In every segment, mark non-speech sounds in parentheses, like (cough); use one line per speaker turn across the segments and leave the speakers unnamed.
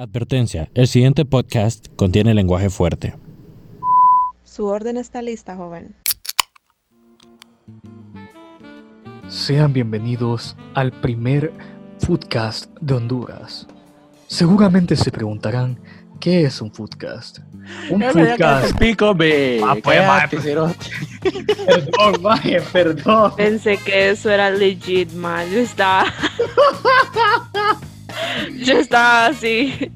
Advertencia, el siguiente podcast contiene lenguaje fuerte.
Su orden está lista, joven.
Sean bienvenidos al primer Foodcast de Honduras. Seguramente se preguntarán, ¿qué es un Foodcast? Un Foodcast...
Pico.
Ah, pues,
cerote. (laughs)
Perdón, maje, perdón.
Pensé que eso era legit, man. Yo estaba. (laughs) (laughs) Yo estaba así.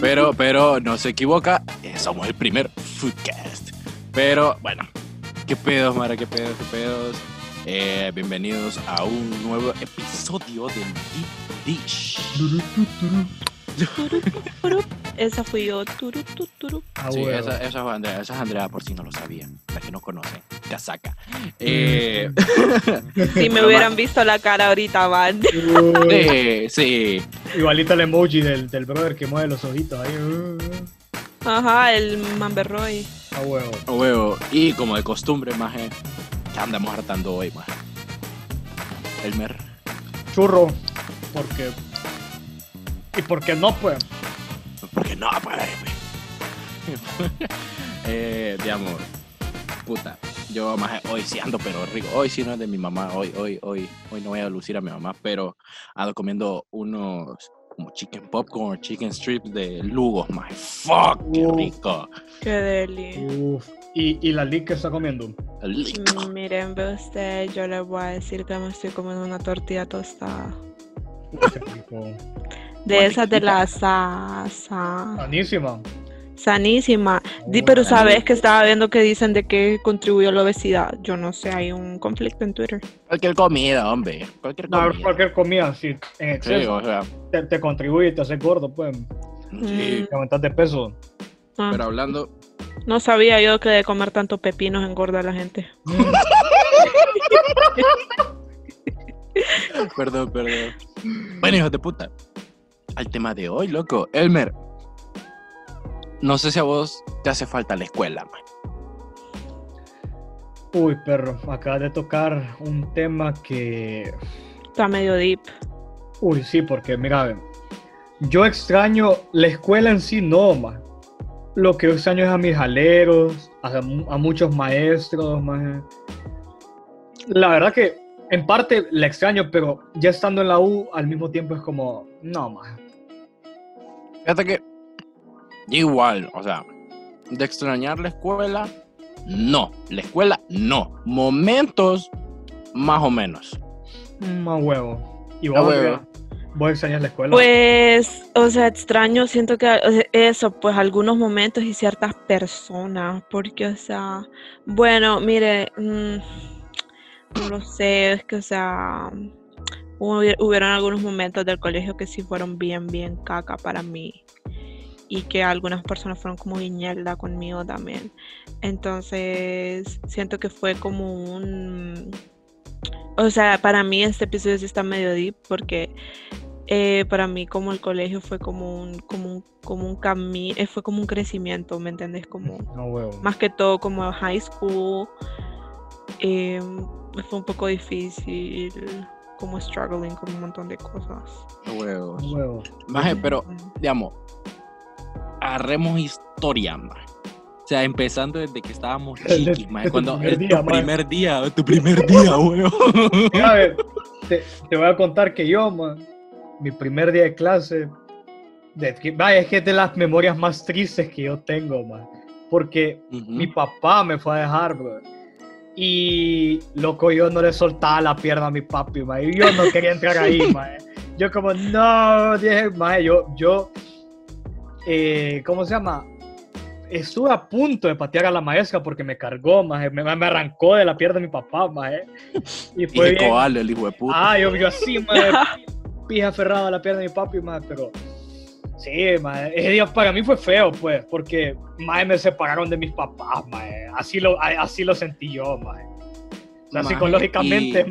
Pero, pero no se equivoca, eh, somos el primer Foodcast. Pero bueno, qué pedos, Mara, qué pedos, qué pedos. Eh, bienvenidos a un nuevo episodio del Deep Dish.
Esa fui yo. Turu, tu, turu.
Ah,
Sí, esa, esa es Andrea, esa es Andrea por si no lo sabían, la que no conoce, casaca. Eh, (laughs)
Si me hubieran visto la cara ahorita, man. (laughs)
Uy,
eh, sí,
Igualito el emoji del, del brother que mueve los ojitos ahí.
Ajá, el Mamberroy.
A huevo.
a huevo. Y como de costumbre, maje, que andamos hartando hoy, maje. Elmer.
Churro. Porque. ¿Y por qué no, pues?
Porque no, pues. (laughs) eh, de amor. Puta. Yo más hoy sí ando, pero rico. Hoy sí no es de mi mamá. Hoy, hoy, hoy, hoy no voy a lucir a mi mamá, pero ando comiendo unos como chicken popcorn, chicken strips de Lugos, más. Fuck, qué
Uf.
rico.
Qué deli.
Uf. ¿Y, y la lick que está comiendo?
Rico.
Mm, Miren, ve usted, yo le voy a decir que me estoy comiendo una tortilla tostada.
Qué rico.
De esas de la sa, sa-
Sanísima.
sanísima. Di,
Oh,
pero sabes que estaba viendo que dicen de que contribuyó a la obesidad. Yo no sé, hay un conflicto en Twitter.
Cualquier comida, hombre. Cualquier
No,
comida.
cualquier comida, si en
Sí,
exceso
o sea.
te, te contribuye y te hace gordo, pues.
Sí.
Te aumentas de peso.
Ah,
Pero hablando.
No sabía yo que de comer tanto pepinos engorda a la gente. (laughs)
Perdón, perdón. Bueno, hijos de puta. Al tema de hoy, loco. Elmer. No sé si a vos te hace falta la escuela, man.
Uy, perro, acabas de tocar un tema que.
Está medio deep.
Uy, sí, porque mira, yo extraño la escuela en sí, no, más. Lo que extraño es a mis aleros, a, mu- a muchos maestros, más. La verdad que en parte la extraño, pero ya estando en la U al mismo tiempo es como, no, más.
Fíjate que. Igual, o sea, de extrañar la escuela, no. La escuela, no. Momentos, más o menos.
Más huevo. Y
A
vos,
huevo.
vos extrañas la escuela.
Pues, o sea, extraño, siento que o sea, eso, pues algunos momentos y ciertas personas, porque, o sea, bueno, mire, mm, no lo sé, es que, o sea, hubieron algunos momentos del colegio que sí fueron bien, bien caca para mí y que algunas personas fueron como viñelda conmigo también. Entonces, siento que fue como un... O sea, para mí este episodio sí está medio deep porque eh, para mí como el colegio fue como un, como un, como un camino, fue como un crecimiento, ¿me entendés? Como (laughs)
No
más que todo como high school, eh, fue un poco difícil, como struggling con un montón de cosas.
Huevos.
No huevo.
Maje, pero, digamos, agarremos historia, maje. O sea, empezando desde que estábamos chiquis, maje, Cuando
el primer
el
día,
tu
maje.
primer día, tu primer día, huevo.
Mira, ve, te, te voy a contar que yo, man, mi primer día de clase, de, vaya, es que es de las memorias más tristes que yo tengo, man, porque
Ujú.
mi papá me fue a dejar, bro. Y loco, yo no le soltaba la pierna a mi papi, man, y yo no quería entrar ahí, (laughs) man. Yo como, no, dije, man, yo, yo, eh, ¿cómo se llama? Estuve a punto de patear a la maestra porque me cargó, me, me arrancó de la pierna de mi papá, man. Y (laughs)
Y
fue
de
bien,
el hijo de puta.
Ah, yo, yo así, madre, (laughs) pija aferrado a la pierna de mi papi, madre, pero sí, madre, ese día para mí fue feo, pues, porque, madre, me separaron de mis papás, madre, así lo, así lo sentí yo, madre. O sea, psicológicamente,
y-.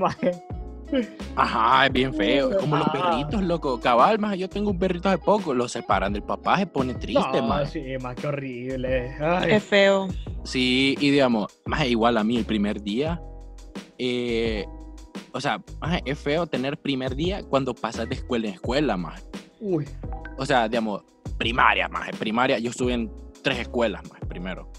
(laughs) Ajá, es bien feo. Es como los
Ah.
perritos, loco. Cabal, más yo tengo un perrito hace poco. Lo separan del papá, se pone triste,
No,
más.
sí, más que horrible. Ay,
Es feo.
Sí, y digamos, más igual a mí el primer día. eh, o sea, maje, es feo tener primer día cuando pasas de escuela en escuela, más.
Uy,
O sea, digamos, primaria, más primaria. Yo estuve en tres escuelas, más primero.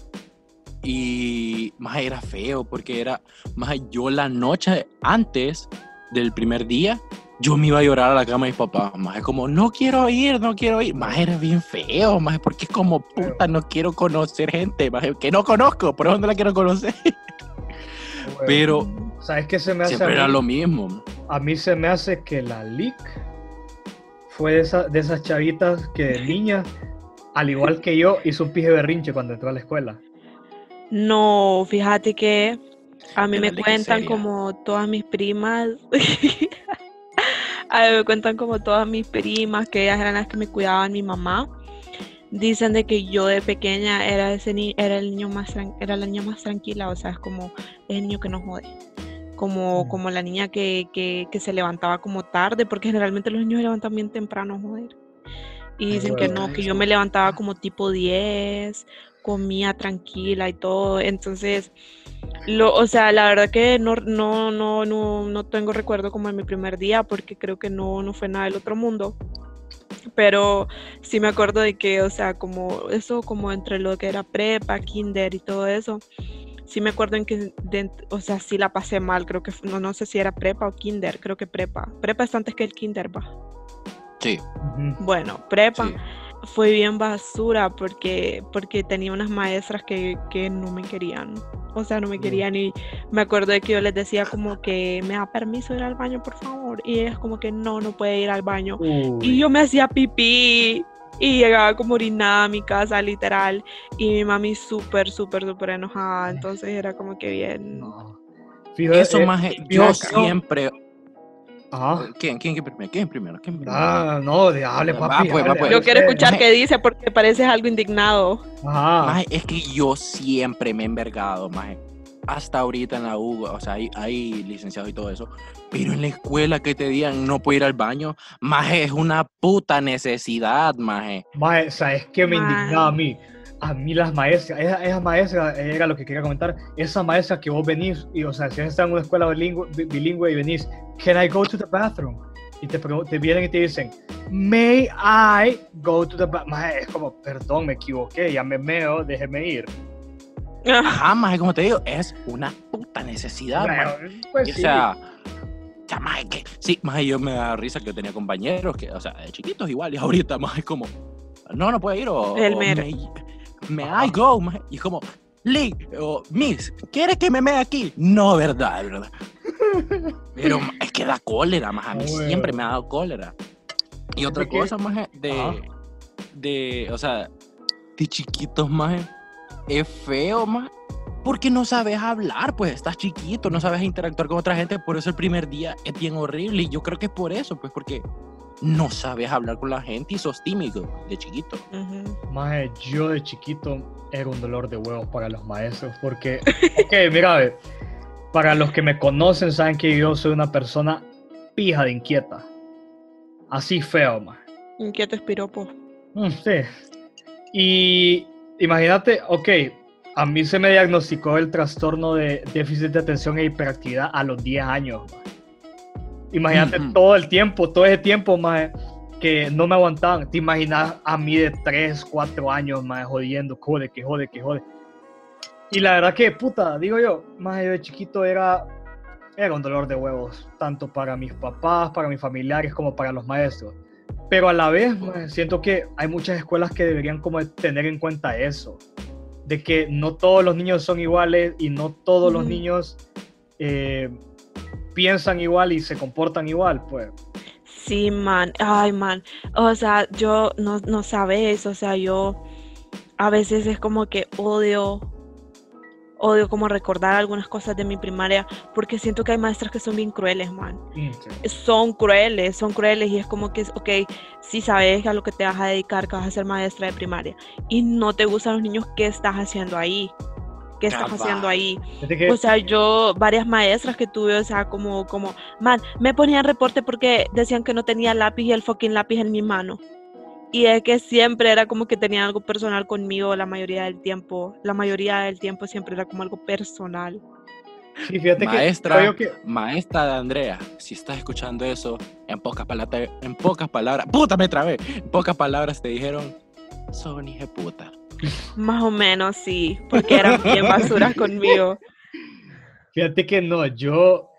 Y más era feo porque era, más yo la noche antes del primer día, yo me iba a llorar a la cama de mis papás. Más es como, no quiero ir, no quiero ir. Más era bien feo, más porque es como, puta, no quiero conocer gente, más que no conozco, por eso no la quiero conocer. Pero,
¿sabes qué se me hace?
Siempre era lo mismo.
A mí se me hace que la LIC fue de, esa, de esas chavitas que de niña, al igual que yo, hizo un pije berrinche cuando entró a la escuela.
No, fíjate que a mí me cuentan como todas mis primas. (laughs) a mí me cuentan como todas mis primas, que ellas eran las que me cuidaban mi mamá. Dicen de que yo de pequeña era ese era el niño más era la niña más tranquila, o sea, es como el niño que no jode. Como, como la niña que, que, que, se levantaba como tarde, porque generalmente los niños se levantan bien temprano, joder. Y dicen que no, que yo me levantaba como tipo 10, comía tranquila y todo. Entonces, lo, o sea, la verdad que no, no, no, no, no tengo recuerdo como en mi primer día porque creo que no, no fue nada del otro mundo. Pero sí me acuerdo de que, o sea, como eso, como entre lo que era prepa, kinder y todo eso, sí me acuerdo en que, o sea, sí la pasé mal, creo que, no, no sé si era prepa o kinder, creo que prepa. Prepa es antes que el kinder, va.
Sí.
Bueno, prepa fue bien basura porque, porque tenía unas maestras que, que no me querían. O sea, no me querían y me acuerdo de que yo les decía como que me da permiso ir al baño, por favor. Y ellas como que no, no puede ir al baño. Y yo me hacía pipí y llegaba como orinada a mi casa, literal. Y mi mami súper, súper, súper enojada. Entonces era como que bien.
Eso más, yo siempre, ¿Quién? ¿Quién? ¿Quién primero? ¿Quién primero? ¿Quién
Ah, no, de, hable, papi.
Pues, pues. Yo quiero escuchar qué dice porque pareces algo indignado.
Ajá. es que yo siempre me he envergado, maje. Hasta ahorita en la U, o sea, hay, hay licenciados y todo eso. Pero en la escuela que te digan no puedo ir al baño, maje, es una puta necesidad, maje.
Maje, ¿sabes qué me indignaba a mí? a mí las maestras, esa, esa, maestra era lo que quería comentar, esa maestra que vos venís, y o sea, si estás en una escuela bilingüe, bilingüe y venís, can I go to the bathroom? Y te, te vienen y te dicen, may I go to the bathroom? Es como, perdón, me equivoqué, ya me meo, déjeme ir.
Ajá, más como te digo, es una puta necesidad, pues o sea, ya, más que, sí, más yo me da risa que yo tenía compañeros que, o sea, de chiquitos igual, y ahorita más es como, no, no puede ir, o,
el
me I go, y como, Lee o Miss, ¿quieres que me mee aquí? No, verdad, verdad. (laughs) Pero es que da cólera, más a mí siempre me ha dado cólera. Y otra cosa, más de, de, o sea, de chiquitos, más es feo, más porque no sabes hablar, pues estás chiquito, no sabes interactuar con otra gente, por eso el primer día es bien horrible y yo creo que es por eso, pues porque no sabes hablar con la gente y sos tímido de chiquito.
Más yo de chiquito era un dolor de huevos para los maestros porque, (laughs) ok, mira, para los que me conocen saben que yo soy una persona pija de inquieta. Así feo, más.
Inquieto es piropo.
Mm, sí. Y imagínate, ok, a mí se me diagnosticó el trastorno de déficit de atención e hiperactividad a los 10 años. Imagínate todo el tiempo, todo ese tiempo, más que no me aguantaban. Te imaginas a mí de 3, 4 años, más jodiendo, jode, que jode, que jode. Y la verdad que, puta, digo yo, más yo de chiquito era, era un dolor de huevos, tanto para mis papás, para mis familiares, como para los maestros. Pero a la vez, siento que hay muchas escuelas que deberían como tener en cuenta eso, de que no todos los niños son iguales y no todos los niños eh, piensan igual y se comportan igual, pues.
Sí, man, ay, man, o sea, yo no, no sabes, o sea, yo a veces es como que odio, odio como recordar algunas cosas de mi primaria, porque siento que hay maestras que son bien crueles, man. Son crueles, son crueles y es como que, ok, si sabes a lo que te vas a dedicar, que vas a ser maestra de primaria y no te gustan los niños, ¿qué estás haciendo ahí? ¿qué estás haciendo ahí? O sea, yo, varias maestras que tuve, o sea, como, como, man, me ponían reporte porque decían que no tenía lápiz y el fucking lápiz en mi mano. Y es que siempre era como que tenía algo personal conmigo la mayoría del tiempo. La mayoría del tiempo siempre era como algo personal.
Sí, fíjate maestra, que, maestra de Andrea, si estás escuchando eso, en pocas palabras, en pocas palabras, puta me trabé, en pocas palabras te dijeron, son hija de puta.
Más o menos, sí, porque eran bien basuras conmigo. (laughs)
Fíjate que no, yo.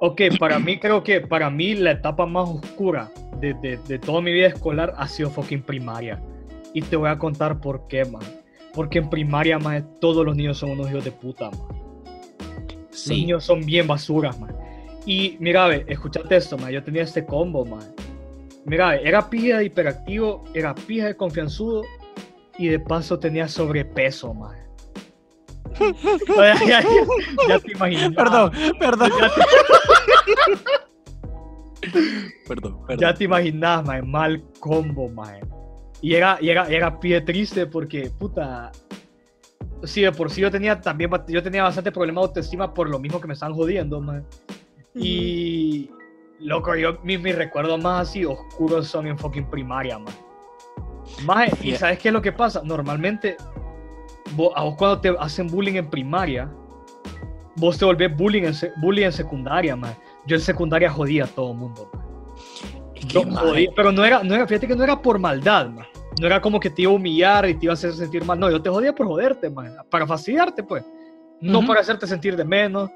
Ok, para mí creo que para mí la etapa más oscura de, de, de toda mi vida escolar ha sido fucking primaria. Y te voy a contar por qué, man. Porque en primaria, man, todos los niños son unos hijos de puta, man. Los
Sí.
niños son bien basuras, man. Y mira, ve, escuchate esto, man. Yo tenía este combo, man. Mira, ve, era pija de hiperactivo, era pija de confianzudo y de paso tenía sobrepeso, man. (laughs) (laughs) Sea, ya, ya- ya te imaginas.
Perdón, perdón,
Ya te,
perdón, perdón.
ya te imaginas, man. Mal combo, man. Y era, y era, era pie triste porque, puta. Sí, de por sí yo tenía también yo tenía bastante problema de autoestima por lo mismo que me están jodiendo, man. Y loco, yo mis, mis recuerdos más así oscuros son en fucking primaria, man. Maje, y sabes qué es lo que pasa? Normalmente, vos- a vos cuando te hacen bullying en primaria, vos te volvés bullying en, bullying en secundaria, man. Yo en secundaria jodía a todo el mundo, jodía, pero no era, no era, fíjate que no era por maldad, man. No era como que te iba a humillar y te iba a hacer sentir mal. No, yo te jodía por joderte, man. Para fastidiarte, pues. No para hacerte sentir de menos.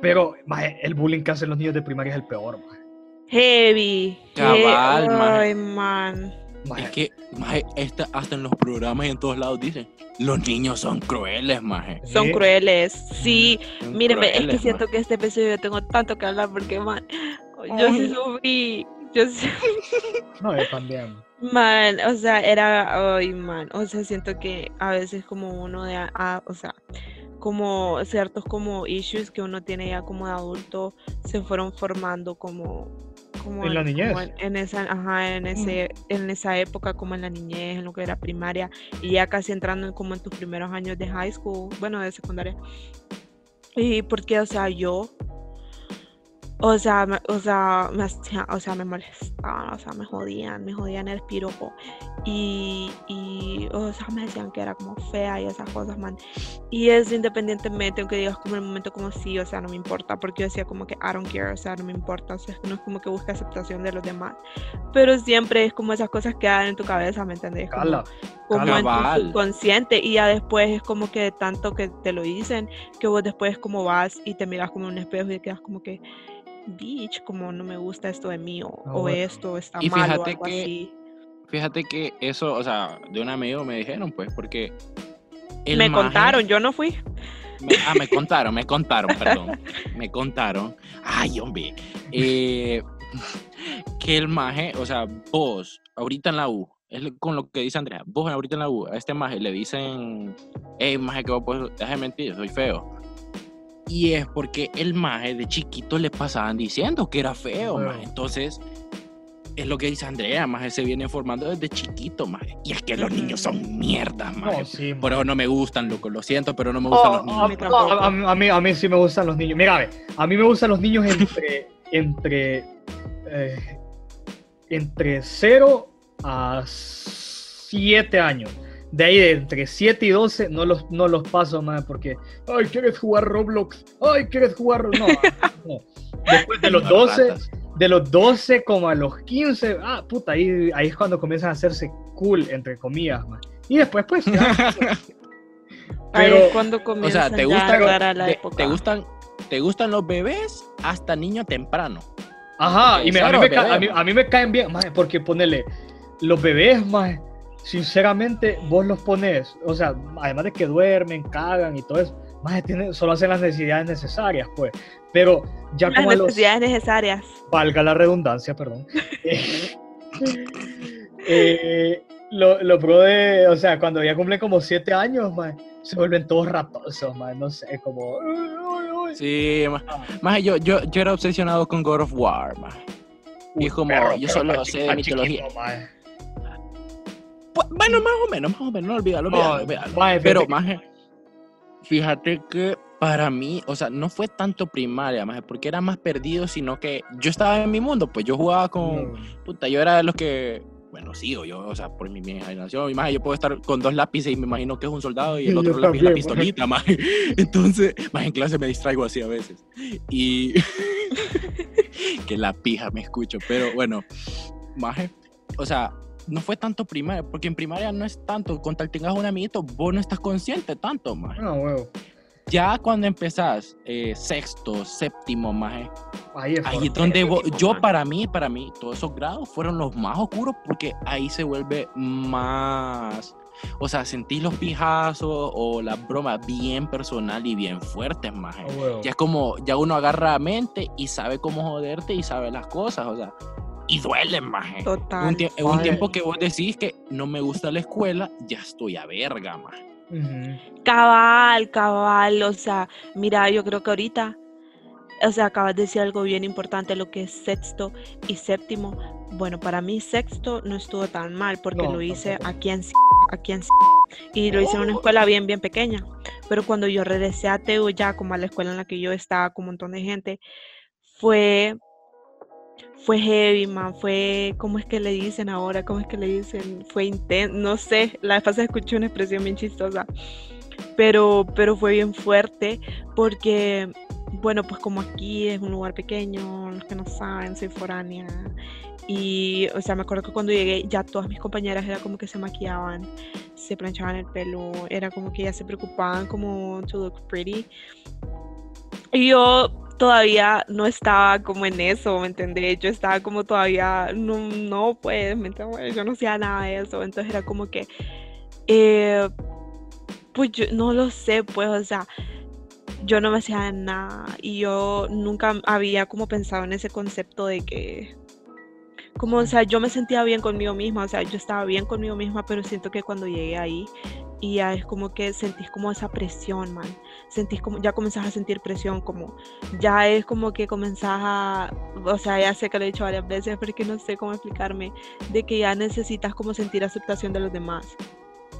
Pero, el bullying que hacen los niños de primaria es el peor, man.
Heavy.
Cabal,
He-
man.
Ay, man.
Maje,
Es que, maje, esta, hasta en los programas y en todos lados dicen, los niños son crueles, maje.
Son crueles. Sí.
Son
Mírenme, es que siento
maje.
que este episodio yo tengo tanto que hablar porque, man, yo sí sufrí. Yo sí.
no, yo también.
Man, o sea, era, ay, man, o sea, siento que a veces como uno de, a- a- o sea, como ciertos como issues que uno tiene ya como de adulto se fueron formando como, como
En la niñez.
como en, en esa, ajá, en ese, en esa época como en la niñez, en lo que era primaria y ya casi entrando en como en tus primeros años de high school, bueno, de secundaria. Y porque, o sea, yo, o sea, me, o sea, me, o sea, me molestaban, o sea, me jodían, me jodían el piropo. Y, y, o sea, me decían que era como fea y esas cosas, man. Y eso independientemente, aunque digas como en el momento como sí, o sea, no me importa, porque yo decía como que I don't care, o sea, no me importa, o sea, no es como que busque aceptación de los demás. Pero siempre es como esas cosas que dan en tu cabeza, ¿me entendés? Como-
Cala.
como en tu subconsciente y ya después es como que de tanto que te lo dicen que vos después como vas y te miras como en un espejo y quedas como que bitch como no me gusta esto de mí o, o esto está
Y
mal o
fíjate
algo
que
así
Fíjate que eso, o sea, de un amigo me dijeron, pues, porque... el
me
maje-
contaron yo no fui
Me- ah, me (laughs) contaron, me contaron, perdón. Me contaron. Ay, hombre. Eh, que el maje, o sea, vos, ahorita en la U, es con lo que dice Andrea, vos ahorita en la U, a este maje le dicen, hey, maje, que vos pues, deja de mentir, soy feo. Y es porque el maje de chiquito le pasaban diciendo que era feo, maje. Entonces, es lo que dice Andrea, maje, se viene formando desde chiquito, maje. Y es que los niños son mierdas, maje.
Sí,
Por eso no me gustan, loco, lo siento, pero no me gustan
Oh,
los niños.
mí
a,
tampoco.
a- a- a mí, a mí sí me gustan los niños. Mira, ve, a mí me gustan los niños entre (laughs) entre eh, entre 0 a 7 años. De ahí de entre 7 y 12 no los, no los paso más porque ay, ¿quieres jugar Roblox? Ay, ¿quieres jugar? No, (laughs) no. Después de los 12,
Ratas.
de los 12 como a los 15, ah, puta, ahí, ahí es cuando comienzan a hacerse cool, entre comillas, man. Y después, pues, ya. (laughs) (laughs)
ahí
Pero,
es cuando
O
comienza
sea, ¿te, gusta,
a la
te,
época
te gustan, ¿te gustan los bebés hasta niño temprano?
Ajá, y me- a, mí me ca- a, mí,
man.
a mí me caen bien, maje, porque ponele, los bebés, maje, sinceramente, vos los pones, o sea, además de que duermen, cagan y todo eso, maje, tienen- solo hacen las necesidades necesarias, pues. Pero ya
las
como a los,
necesidades necesarias
valga la redundancia, perdón. eh, (laughs) eh, lo- los bro de, o sea, cuando ya cumplen como siete años, se vuelven todos ratosos, maje, no sé, como...
Sí, más, más yo, yo, yo era obsesionado con God of War, más. Y es como,
Perro,
yo
pero
solo sé de mitología. Pu- Bueno, más o menos, más o menos, no olvídalo, olvídalo, olvídalo. Pero, más, fíjate que para mí, o sea, no fue tanto primaria, más, porque era más perdido, sino que yo estaba en mi mundo, pues yo jugaba con,
Mm.
puta, yo era de los que, bueno, sigo yo, o sea, por mi, mi imaginación, mi yo puedo estar con dos lápices y me imagino que es un soldado y el otro lápiz es la pistolita, (laughs) más. Entonces, más en clase me distraigo así a veces. Y (laughs) que la pija me escucho, pero bueno, más, o sea, no fue tanto primaria, porque en primaria no es tanto, con tal tengas un amiguito, vos no estás consciente tanto, más.
No, huevo.
Ya cuando empezás eh, sexto, séptimo, más
Ahí es,
ahí es donde vos- yo
maje.
para mí, para mí, todos esos grados fueron los más oscuros porque ahí se vuelve más, o sea, sentís los pijazos o las bromas bien personal y bien fuertes, más.
A huevo.
Ya es como, ya uno agarra mente y sabe cómo joderte y sabe las cosas, o sea, y duelen, maje.
Total.
Un, tie- un tiempo que vos decís que no me gusta la escuela, ya estoy a verga, maje.
Cabal, cabal, o sea, mira, yo creo que ahorita, o sea, acabas de decir algo bien importante, lo que es sexto y séptimo. Bueno, para mí sexto no estuvo tan mal porque
No,
lo hice
tampoco.
aquí en aquí en y lo hice en una
Oh.
escuela bien, bien pequeña. Pero cuando yo regresé a Teo ya como a la escuela en la que yo estaba con un montón de gente, fue fue heavy, man, fue, ¿cómo es que le dicen ahora? ¿Cómo es que le dicen? Fue intenso, no sé, la vez pasada escuché una expresión bien chistosa, pero, pero fue bien fuerte porque, bueno, pues como aquí es un lugar pequeño, los que no saben, soy foránea, y, o sea, me acuerdo que cuando llegué ya todas mis compañeras era como que se maquillaban, se planchaban el pelo, era como que ya se preocupaban como to look pretty. Y yo todavía no estaba como en eso, ¿me entendés? Yo estaba como todavía, no, no pues, ¿me? Yo no hacía nada de eso, entonces era como que, eh, pues yo no lo sé, pues, o sea, yo no me hacía nada y yo nunca había como pensado en ese concepto de que, como, o sea, yo me sentía bien conmigo misma, o sea, yo estaba bien conmigo misma, pero siento que cuando llegué ahí, y ya es como que sentís como esa presión, man. Sentís como, ya comenzás a sentir presión, como, ya es como que comenzás a, o sea, ya sé que lo he dicho varias veces, pero es que no sé cómo explicarme, de que ya necesitas como sentir aceptación de los demás.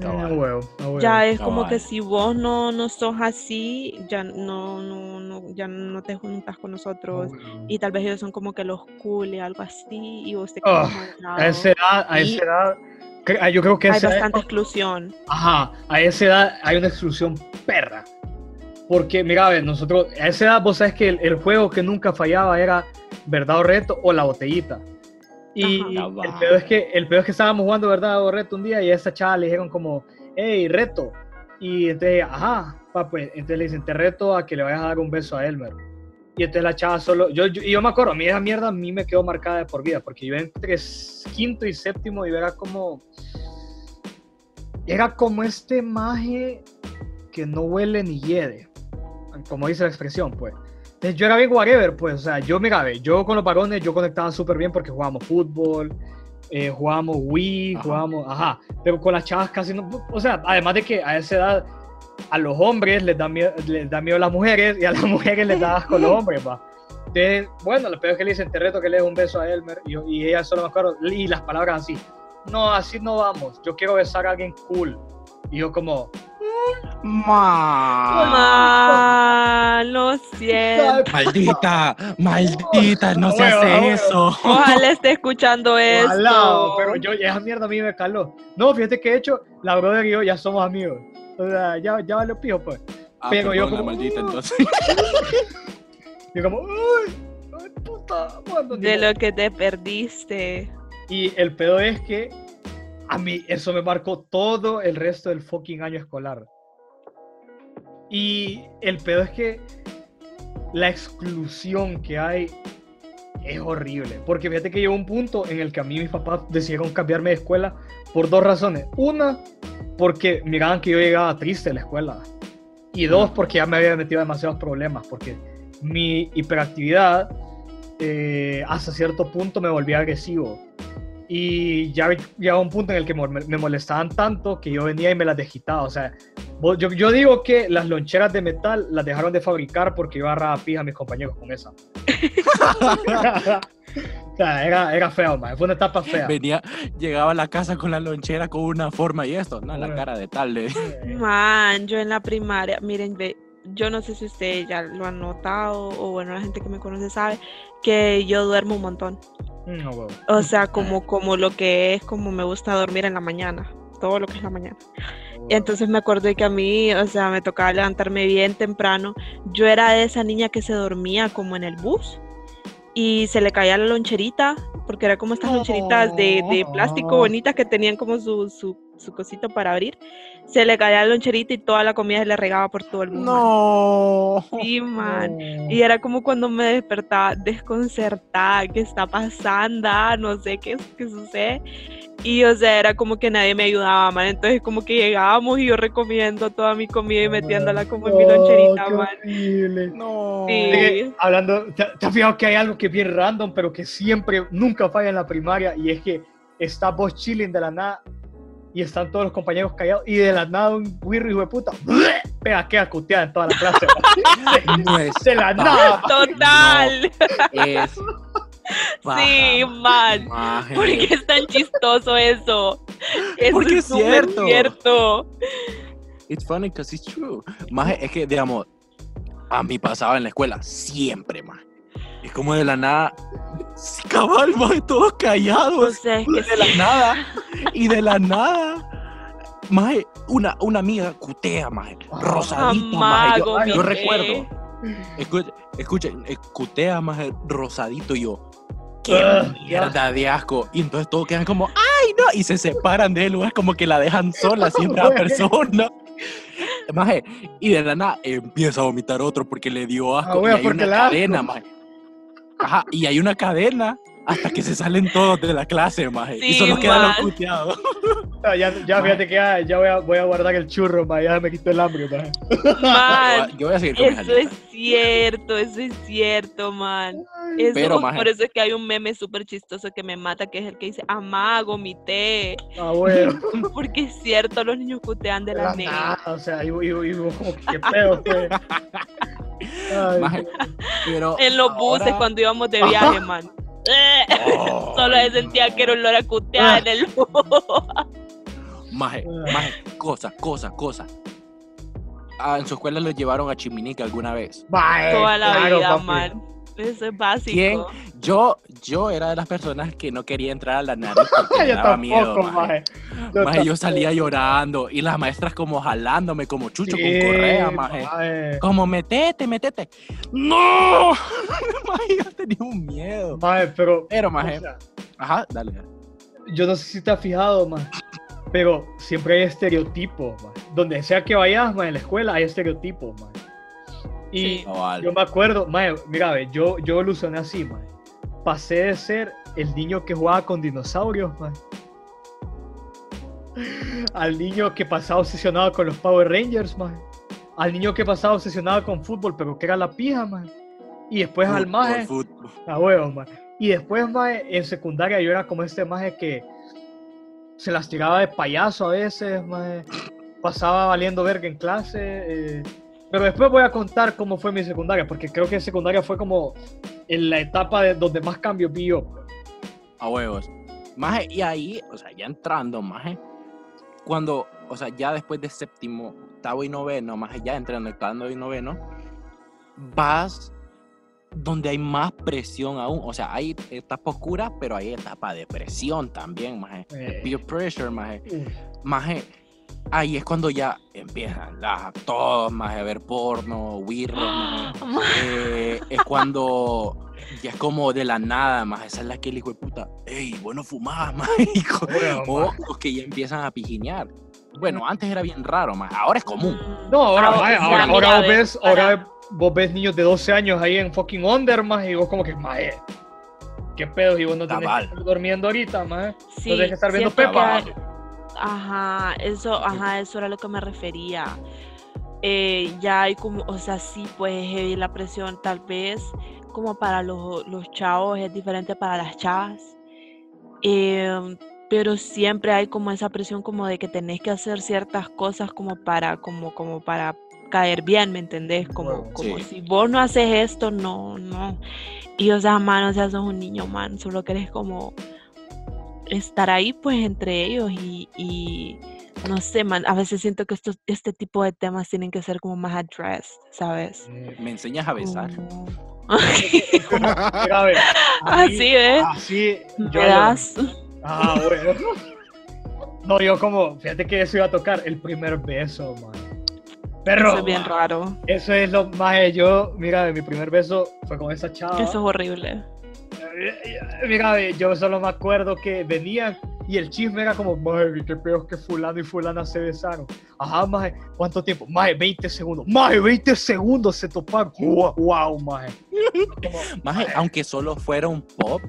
Huevo, a huevo.
Ya es como que si vos no, no sos así, ya no, no, no, ya no te juntas con nosotros. Y tal vez ellos son como que los cool y algo así, y vos te
Ah,
quedas moderado.
A esa edad, a esa edad, ah, yo creo que
Hay bastante exclusión.
Ajá, a esa edad hay una exclusión perra. Porque, mira, a ver, nosotros, a esa edad, vos sabes que el, el juego que nunca fallaba era verdad o reto o la botellita. Y
Ajá.
el peor, es que, el peor es que estábamos jugando verdad o reto un día y a esa chava le dijeron como, hey, reto. Y entonces, ajá, pa, pues, entonces le dicen, te reto a que le vayas a dar un beso a Elmer. Y entonces la chava solo, yo, yo, y yo me acuerdo, a mí esa mierda a mí me quedó marcada de por vida, porque yo entre quinto y séptimo y era como, era como este maje que no huele ni hiede, como dice la expresión, pues. Entonces yo era bien whatever, pues, o sea, yo, mira, ve, yo con los varones, yo conectaba súper bien porque jugábamos fútbol, eh, jugábamos Wii,
Ajá.
jugábamos, ajá, pero con las chavas casi no, o sea, además de que a esa edad a los hombres les da miedo, les da miedo las mujeres y a las (laughs) mujeres les da asco los hombres, va. Entonces, bueno, lo peor es que le dicen, te reto que le des un beso a Elmer y, y ella solo me acuerdo, y las palabras así, no, así no vamos, yo quiero besar a alguien cool. Y yo como,
Ma.
Ma, lo siento.
Maldita, maldita, no se hace
huevo.
eso.
Ojalá esté escuchando esto.
Ojalá, pero yo, esa mierda a mí me caló. No, fíjate que he hecho, la brother y yo ya somos amigos. O sea, ya, ya vale pijo, pues.
Ah,
Pero yo
perdona,
como-
maldita, entonces. (laughs)
Yo como, ay, ay, puta, bueno,
De
modo".
lo que te perdiste.
Y el pedo es que a mí eso me marcó todo el resto del fucking año escolar. Y el pedo es que la exclusión que hay es horrible. Porque fíjate que llegó un punto en el que a mí mis papás decidieron cambiarme de escuela por dos razones. Una, porque miraban que yo llegaba triste a la escuela. Y dos, porque ya me había metido demasiados problemas. Porque mi hiperactividad eh, hasta cierto punto me volvía agresivo. Y ya llegaba un punto en el que me molestaban tanto que yo venía y me las desquitaba. O sea, yo, yo digo que las loncheras de metal las dejaron de fabricar porque yo agarraba pija a mis compañeros con esa. (laughs) o sea, era, era feo, man. Fue una etapa fea.
Venía, llegaba a la casa con la lonchera con una forma y esto, no, la cara de tal. de-
Eh,
Man, yo en la primaria, miren, ve, yo no sé si ustedes ya lo han notado o bueno, la gente que me conoce sabe que yo duermo un montón.
no, huevo.
O sea, como, (laughs) como lo que es, como me gusta dormir en la mañana, todo lo que es la mañana. Y entonces me acordé que a mí, o sea, me tocaba levantarme bien temprano. Yo era de esa niña que se dormía como en el bus. y se le caía la loncherita, porque era como estas loncheritas de, de plástico bonitas que tenían como su, su, su cosito para abrir. Se le caía la loncherita y toda la comida se le regaba por todo el mundo.
No.
Sí, (laughs) man. Y era como cuando me despertaba desconcertada, ¿qué está pasando? No sé qué, qué sucede. Y o sea, era como que nadie me ayudaba, man. Entonces como que llegábamos y yo recomiendo toda mi comida y metiéndola como en mi loncherita,
qué
man.
horrible.
No.
Sí.
Eh, hablando, ¿te, te has fijado que hay algo que es bien random, pero que siempre, nunca falla en la primaria? Y es que está vos chilling de la nada y están todos los compañeros callados y de la nada un wirro hijo de puta pega que cuteada en toda la clase.
No es
de la nada.
Total.
Es
Sí, man.
Maje.
¿Por qué es tan chistoso eso? Eso
Porque es cierto.
cierto.
It's funny because it's true. Maje, es que, digamos, a mí pasaba en la escuela siempre, maje. Es como de la nada, sí, cabal, maje, todos
O
callados.
sea, es que
de la nada, (laughs) y de la nada, maje, una, una amiga cutea, maje, rosadita, maje. Yo, yo recuerdo, escuchen, escuchen, cutea, maje, rosadito, y yo, qué mierda de asco. Y entonces todos quedan como, ay, no, y se separan de él, es como que la dejan (laughs) sola siempre a la persona. Maje, y de la nada empieza a vomitar otro porque le dio asco.
Ah, wea,
y hay
porque
una cadena, maje. Ajá, y hay una cadena hasta que se salen todos de la clase, maje. y solo quedan los
man.
cuteados.
Ah, Ya, ya fíjate que ya, ya voy, a, voy a guardar el churro, ma, ya me quitó el hambre. ma.
Man,
Yo voy a seguir con mis
eso es cierto, eso es cierto, man. Eso,
Pero, maje.
por eso es que hay un meme súper chistoso que me mata, que es el que dice, amago mi té.
Ah, bueno. (laughs)
Porque es cierto, los niños cutean de la
la
negra.
nada, o sea, y, y, y vos como que qué pedo, pues. (laughs)
Maje, pero
En los buses cuando íbamos de viaje, man.
Oh, (laughs) (laughs)
Solo se sentía que era olor a cutear en el bus. (laughs)
Maje, maje, cosa, cosa, cosa. Ah, en su escuela los llevaron a Chiminica alguna vez.
mae,
Toda la
claro,
vida,
papi.
man. Eso es básico.
¿Quién? Yo, yo era de las personas que no quería entrar a la nariz (laughs) porque me
Yo
miedo. maje. Maje, yo salía llorando y las maestras como jalándome como chucho
Sí,
con correa, maje.
mae.
Como metete, metete. ¡No! (laughs) maje, yo tenía un miedo.
Mae, pero,
Pero,
o
maje.
sea,
Ajá, dale.
yo no sé si te has fijado, mae, pero siempre hay estereotipos, mae. Donde sea que vayas, mae, en la escuela hay estereotipos, mae. Y
Sí.
Yo me acuerdo, mae, mira, ve, yo, yo evolucioné así, mae. Pasé de ser el niño que jugaba con dinosaurios, mae, al niño que pasaba obsesionado con los Power Rangers, mae. Al niño que pasaba obsesionado con fútbol, pero que era la pija, mae. Y después al
Fútbol,
maje,
fútbol.
a huevo, mae. Y después, mae, en secundaria yo era como este maje que se las tiraba de payaso a veces, mae. Pasaba valiendo verga en clase. eh, Pero después voy a contar cómo fue mi secundaria, porque creo que secundaria fue como en la etapa de donde más cambios vi yo.
A huevos. Maje, y ahí, o sea, ya entrando, maje, cuando, o sea, ya después de séptimo, octavo y noveno, maje, ya entrando en octavo y noveno, vas donde hay más presión aún. O sea, hay etapa oscura, pero hay etapa de presión también, maje.
Eh.
Peer pressure, maje.
Uf,
Maje, ahí es cuando ya empiezan las, maje, a ver porno, wirro. (gasps) Eh, es cuando ya es como de la nada, más esa es la que el hijo de puta, ey, bueno fumás, más (laughs) hijo.
Bueno,
O los que ya empiezan a pijinear. Bueno, antes era bien raro, más ahora es común.
No, ahora,
Ah, sea,
ahora,
mira,
ahora vos
ve,
ves,
para-
ahora vos ves niños de 12 años ahí en fucking under, maje, y vos como que, maje, ¿qué pedo? Y vos no tenés
Cabal.
que estar durmiendo ahorita, maje.
Sí,
tenés que estar viendo Pepa.
Ajá, eso, ajá, eso era lo que me refería. Eh, ya hay como, o sea, sí, pues heavy la presión, tal vez como para los, los chavos es diferente para las chavas. Em, pero siempre hay como esa presión como de que tenés que hacer ciertas cosas como para, como, como para caer bien, ¿me entendés? Como, como
Sí.
si vos no haces esto, no, no. Y o sea, man, o sea, sos un niño, man, solo querés como estar ahí pues entre ellos y, y no sé, man, a veces siento que estos, este tipo de temas tienen que ser como más addressed, ¿sabes?
Me enseñas a besar.
Como-
Es como, mira, a ver, (laughs) a mí-
Así, ¿eh?
Así,
¿Me
yo,
das?
Ah, bueno. No, yo como, fíjate que eso iba a tocar el primer beso, man. Perro.
Eso es bien raro.
Eso es lo más. Yo, mira, mi primer beso fue con esa chava.
Eso es horrible.
Mira, ve, yo solo me acuerdo que venían y el chisme era como, maje, qué peor que fulano y fulana se besaron. Ajá, maje, ¿cuánto tiempo? Maje, 20 segundos. Maje, 20 segundos se toparon. Wow, wow maje. Como,
Maje, aunque solo fuera un pop,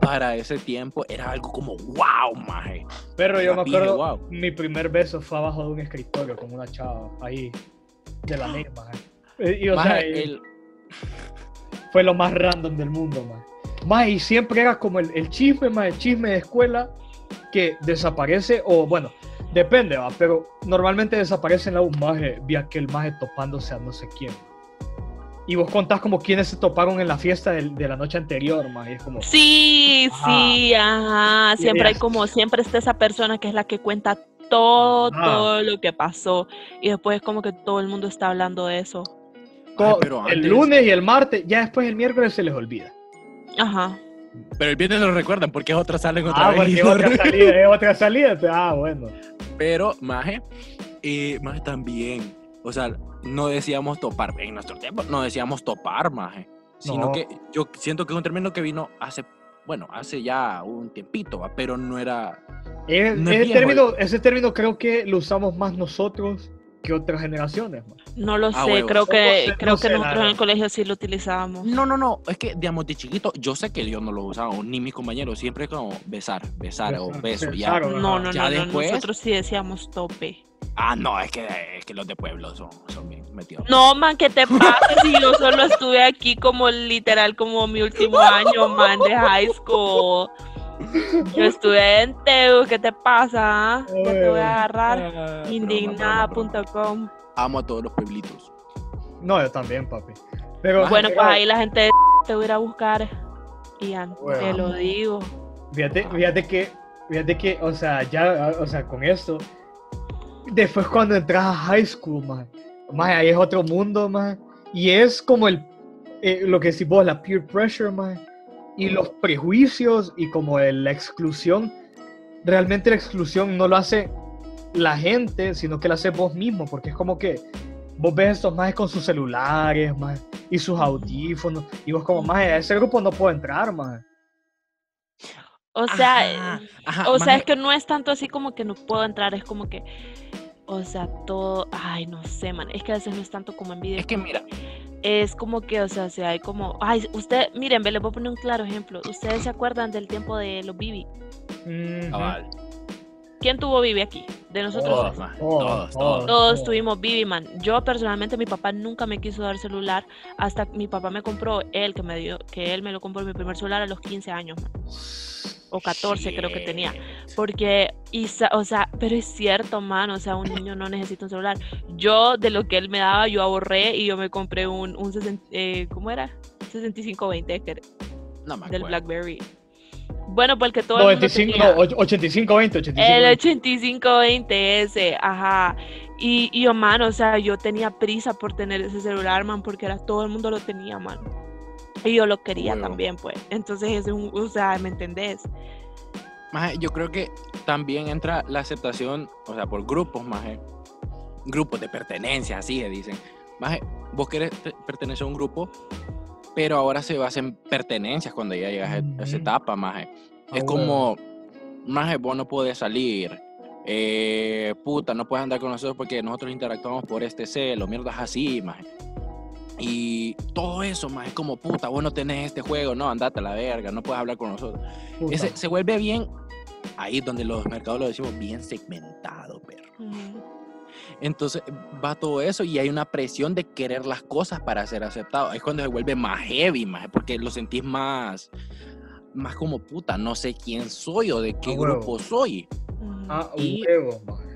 para ese tiempo era algo como wow, maje.
Pero yo me acuerdo,
wow.
mi primer beso fue abajo de un escritorio con una chava ahí, de la misma. eh. Y, o sea,
Maje, el-
fue lo más random del mundo, man. Más y siempre era como el, el chisme, más el chisme de escuela que desaparece, o bueno, depende, va, pero normalmente desaparece en la maje, vi aquel maje topándose a no sé quién. Y vos contás como quienes se toparon en la fiesta del- de, la noche anterior, más y es como,
Sí, sí, ajá. Siempre hay como, siempre está esa persona que es la que cuenta todo,
Ajá.
todo lo que pasó. Y después como que todo el mundo está hablando de eso.
pero
el lunes y el martes, ya después el miércoles se les olvida.
Ajá.
Pero el viernes lo recuerdan porque otras salen otra
Ah,
vez.
porque es (laughs) otra salida, es otra salida. Ah, bueno.
Pero, maje, eh, maje también. O sea, no decíamos topar. En nuestro tiempo no decíamos topar, maje. Sino
No.
que yo siento que es un término que vino hace, bueno, hace ya un tiempito, ¿va? pero no era.
Es-
No es
ese, término, ese término creo que lo usamos más nosotros que otras generaciones. man.
No lo
Ah,
sé,
huevo.
creo
No
que, creo
no
que
sé,
nosotros en el colegio sí lo utilizábamos.
No, no, no. Es que, digamos, de chiquito, yo sé que yo no lo usaba, ni mis compañeros. Siempre como besar, besar o beso.
besar,
Ya.
o-
No, no,
Ya
no, no,
después-
nosotros sí decíamos tope.
Ah, no, es que, es que los de pueblo son, son bien metidos.
No, man, ¿qué te pasa si yo solo estuve aquí como literal como mi último año, man, de high school? (laughs) Yo estuve en TEU, ¿qué te pasa? ah? Ya te voy a agarrar.
Ah.
Indignada.com.
Amo a todos los pueblitos.
No, yo también, papi. Pero,
Bueno, pues ahí la gente (laughs) te voy a ir a buscar. Ian, te lo digo.
Fíjate, fíjate que, fíjate que, o sea, ya, o sea, con esto, después cuando entras a high school, man, man, ahí es otro mundo, man, y es como el, eh, lo que decís vos, la peer pressure, man, y los prejuicios y como el- la exclusión, realmente la exclusión no lo hace la gente, sino que la hace vos mismo, porque es como que vos ves estos más con sus celulares, man, y sus audífonos, y vos como, más a ese grupo no puedo entrar, man.
O sea,
Ajá,
eh,
ajá,
o sea, es que no es tanto así como que no puedo entrar, es como que, o sea, todo, ay, no sé, man, es que a veces no es tanto como envidia.
Es que mira,
es como que, o sea, si hay como, ay, usted, miren, ve, les voy a poner un claro ejemplo. ¿Ustedes se acuerdan del tiempo de los Bibi? ¿Quién tuvo Bibi aquí? De nosotros.
Todos,
maje,
todos,
todos,
todos.
todos.
Oh.
tuvimos Bibi, man. Yo personalmente, mi papá nunca me quiso dar celular hasta mi papá me compró, él que me dio, que él me lo compró mi primer celular a los 15 años, man. O 14 creo que tenía. Porque, y o sea, pero es cierto, man, o sea, un niño no necesita un celular. Yo, de lo que él me daba, yo ahorré y yo me compré un, un 60, eh, ¿cómo era? 6520 que era
No me
del. BlackBerry. Bueno, porque todo el mundo
95,
tenía.
no, och- 85, 20, 85.
El
20.
8520 ese, ajá. Y, y yo, man, o sea, yo tenía prisa por tener ese celular, man, porque era todo el mundo lo tenía, man. Y yo lo quería
Huevo.
también, pues. Entonces, es un, o sea, ¿me entendés?
Maje, yo creo que también entra la aceptación, o sea, por grupos, maje. Grupos de pertenencia, así se dicen. Maje, vos querés te- pertenecer a un grupo, pero ahora se basa en pertenencias cuando ya llegas a esa
Ujú.
etapa, maje.
Ah,
Es como, maje, vos no podés salir. eh, puta, no puedes andar con nosotros porque nosotros interactuamos por este celo, mierdas así, maje. Y todo eso, maje, es como, puta, vos no tenés este juego, no, andate a la verga, no puedes hablar con nosotros. Ese, se vuelve bien, ahí donde los mercados lo decimos, bien segmentado, perro. Entonces va todo eso y hay una presión de querer las cosas para ser aceptado. Es cuando se vuelve más heavy, más, porque lo sentís más, más como puta, no sé quién soy o de qué
A huevo.
grupo soy.
Ujú.
Ah,
y-
huevo, maje.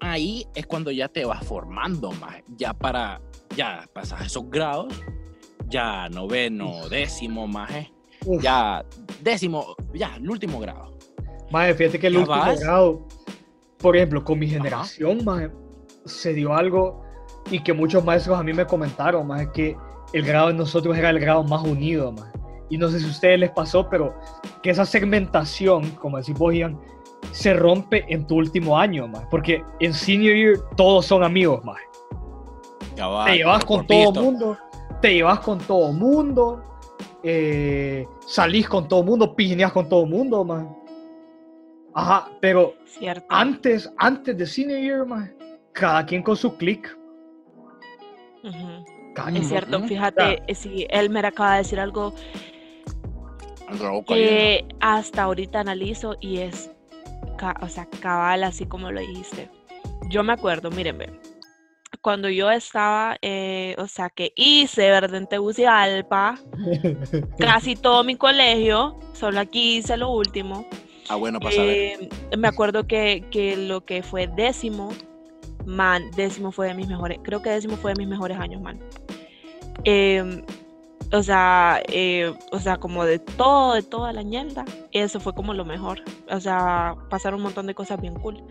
Ahí es cuando ya te vas formando más, ya para, ya pasas esos grados, ya noveno, décimo, más,
Uf,
ya décimo, ya el último grado.
maje, fíjate que el
¿Ya
último
vas?
grado, por ejemplo, con mi generación, maje, se dio algo y que muchos maestros a mí me comentaron, maje, que el grado de nosotros era el grado más unido, maje. Y no sé si a ustedes les pasó, pero que esa segmentación, como decís vos, Ian, se rompe en tu último año, maje. Porque en senior year todos son amigos, maje.
Cabal,
te llevas con todo
visto.
mundo, te llevas con todo mundo, eh, salís con todo el mundo, pijineas con todo el mundo, man. Ajá, pero
Cierto.
antes, antes de senior year, man, cada quien con su click. Cada
Es
quien-
cierto, fíjate, eh, si Elmer acaba de decir algo que hasta ahorita analizo y es, o sea, cabal, así como lo dijiste. Yo me acuerdo, mírenme, cuando yo estaba, eh, o sea, que hice Verde en Tegucigalpa, (laughs) casi todo mi colegio, solo aquí hice lo último.
Ah, bueno, para saber.
Eh, me acuerdo que, que lo que fue décimo, man, décimo fue de mis mejores, creo que décimo fue de mis mejores años, man. Em, o sea, eh, o sea, como de todo, de toda la ñelda, eso fue como lo mejor. O sea, pasaron un montón de cosas bien cool.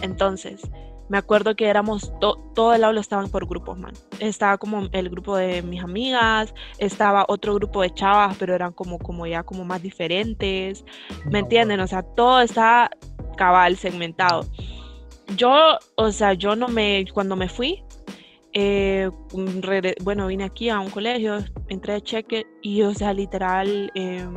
Entonces, me acuerdo que éramos, to- todo el aula estaban por grupos, man. Estaba como el grupo de mis amigas, estaba otro grupo de chavas, pero eran como, como ya como más diferentes. ¿Me entienden? O sea, todo está cabal, segmentado. Yo, o sea, yo no me, cuando me fui, eh, bueno, vine aquí a un colegio, entré de cheque y, o sea, literal, em,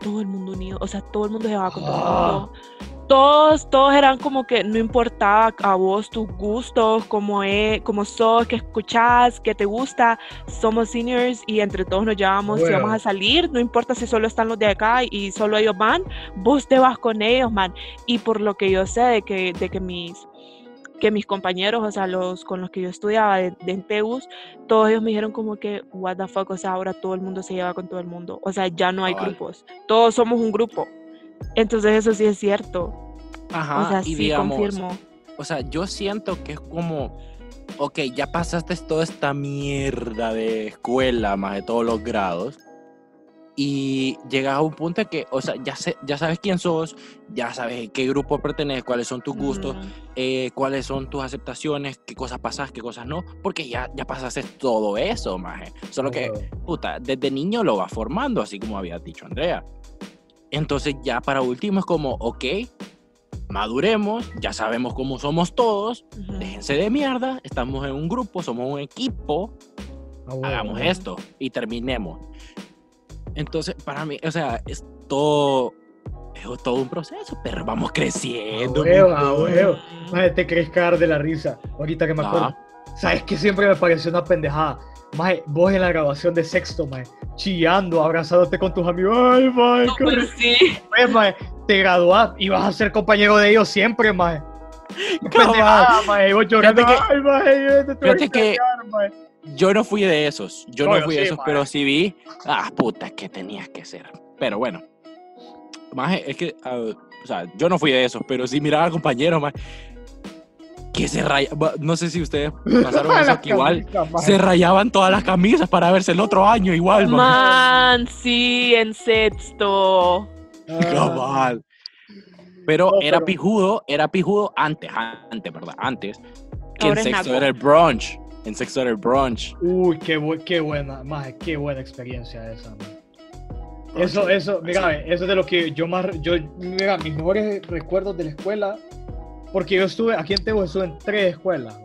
todo el mundo unido, o sea, todo el mundo se con todo el (gasps) (gasps)
Ah.
Todos, todos eran como que no importaba a vos tus gustos, como, es, como sos, que escuchás, que te gusta, somos seniors y entre todos nos llevamos, si vamos
Bueno.
a salir, no importa si solo están los de acá y solo ellos van, vos te vas con ellos, man. Y por lo que yo sé de que, de que mis que mis compañeros, o sea, los con los que yo estudiaba de, de todos ellos me dijeron como que, what the fuck, o sea, ahora todo el mundo se lleva con todo el mundo, o sea, ya no hay grupos, todos somos un grupo. Entonces eso sí es cierto,
Ajá,
o sea,
y
sí
digamos,
confirmo.
o sea, yo siento que es como, ok, ya pasaste toda esta mierda de escuela, más de todos los grados, y llegas a un punto que, o sea, ya, sé, ya sabes quién sos, ya sabes a qué grupo perteneces, cuáles son tus gustos, eh, cuáles son tus aceptaciones, qué cosas pasas, qué cosas no, porque ya, ya pasaste todo eso, maje. Solo que, puta, desde niño lo va formando, así como había dicho Andrea. Entonces ya para último es como, ok, maduremos, ya sabemos cómo somos todos,
Ujú.
déjense de mierda, estamos en un grupo, somos un equipo,
Ah, bueno.
hagamos esto y terminemos. Entonces, para mí, o sea, es todo, es todo un proceso, pero vamos
Ah,
creciendo.
ah, huevo. Maje, te crees cagar de la risa. Ahorita que me acuerdo.
Ajá.
¿Sabes que siempre me pareció una pendejada? Maje, vos en la grabación de sexto, maje, chillando, abrazándote con tus amigos. Ay, maje,
No, pues sí.
es, maje. Te graduás y vas a ser compañero de ellos siempre,
Cabal.
pendejada, maje. Y vos llorando.
Que-
Ay, maje, yo te
que-. Yo no fui de esos, yo
No,
no
yo
fui de
sí,
esos, pero sí vi, ah, puta, que tenías que ser. Pero bueno, más es que, ah, o sea, yo no fui de esos, pero sí miraba a compañeros, más que se rayaban, no sé si ustedes (laughs) pasaron eso,
la
que igual se rayaban todas las camisas para verse el otro año, igual, man.
Man, sí, en sexto. (laughs)
Ah,
Cabal. Pero
No,
era
pero-
pijudo, era pijudo antes, antes, ¿verdad? Antes. Que
Ahora
en sexto era el brunch. En sexto era el brunch.
Uy, qué, bu- qué buena, maje, qué buena experiencia esa, maje. Eso, eso, mira, eso es de lo que yo más, yo, mira, mis mejores recuerdos de la escuela, porque yo estuve, aquí en Tebo estuve en tres escuelas.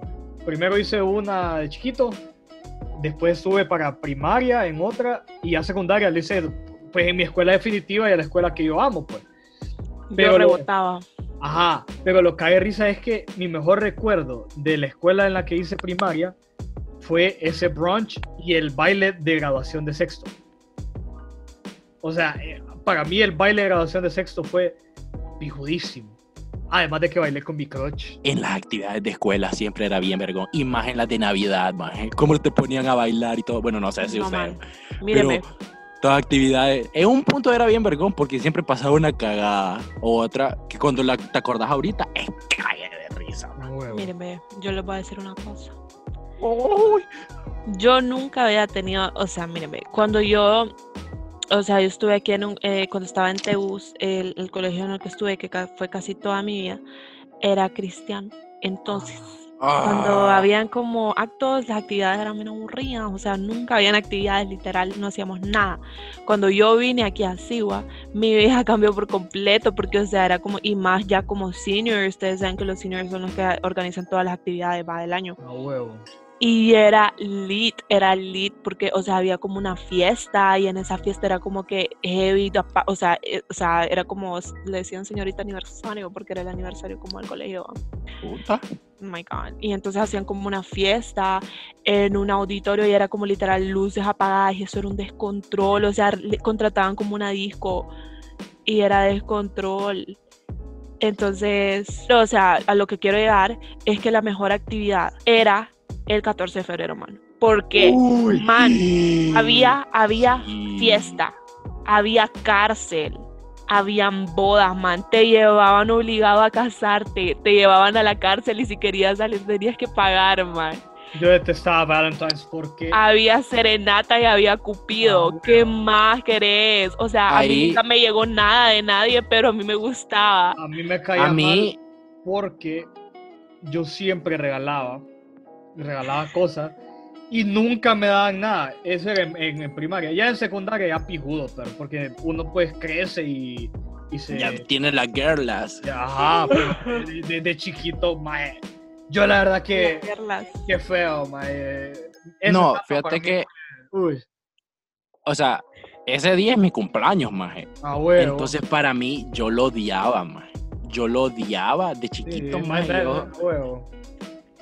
Primero hice una de chiquito, después estuve para primaria en otra, y a secundaria le hice, pues en mi escuela definitiva y a la escuela que yo amo, pues. Pero
Yo
lo-
rebotaba.
Ajá, pero lo que hay risa es que mi mejor recuerdo de la escuela en la que hice primaria fue ese brunch y el baile de graduación de sexto. O sea, eh, para mí el baile de graduación de sexto fue pijudísimo. Además de que bailé con mi crush.
En las actividades de escuela siempre era bien vergón. Y más en las de Navidad, man. (laughs) Cómo te ponían a bailar y todo. Bueno, no sé si
No,
ustedes.
Míreme.
Pero todas actividades. En un punto era bien vergón porque siempre pasaba una cagada. O otra que cuando la, te acordás ahorita es calle de risa. man.
Míreme, yo les voy a decir una cosa.
Uy.
Yo nunca había tenido, o sea, míreme, cuando yo, o sea, yo estuve aquí en un, eh, cuando estaba en Teus, el, el colegio en el que estuve, que ca- fue casi toda mi vida, era cristiano. Entonces, cuando
Ah.
habían como actos, las actividades eran bien aburridas, o sea, nunca habían actividades, literal, no hacíamos nada. Cuando yo vine aquí a Siwa, mi vida (laughs) cambió por completo, porque, o sea, era como, y más ya como senior, ustedes saben que los seniors son los que organizan todas las actividades, va, del año.
A huevo.
Y era lit, era lit, porque, o sea, había como una fiesta y en esa fiesta era como que heavy, o sea, eh, o sea, era como, le decían señorita aniversario, porque era el aniversario como del colegio.
Puta.
Oh my God. Y entonces hacían como una fiesta en un auditorio y era como literal luces apagadas y eso era un descontrol, o sea, contrataban como una disco y era descontrol. Entonces, o sea, a lo que quiero llegar es que la mejor actividad era el 14 de febrero, man. Porque, man, había, había fiesta, había cárcel, habían bodas, man. Te llevaban obligado a casarte, te llevaban a la cárcel y si querías salir tenías que pagar, man.
Yo detestaba Valentine's porque...
Había serenata y había cupido. Ah, ¿Qué más querés? O sea, a mí nunca me llegó nada de nadie, pero a mí me gustaba.
A mí me caía a mí... porque yo siempre regalaba regalaba cosas y nunca me daban nada. Eso era en, primaria. Ya en secundaria ya pijudo, pero porque uno pues crece y, y se...
Ya tiene las girlas.
Ajá, pero de, chiquito, mae. Yo la verdad que... Qué feo, mae.
no, fíjate que... Uy. O sea, ese día es mi cumpleaños, mae.
Ah, bueno.
Entonces para mí yo lo odiaba, mae. Yo lo odiaba de chiquito, sí, mae.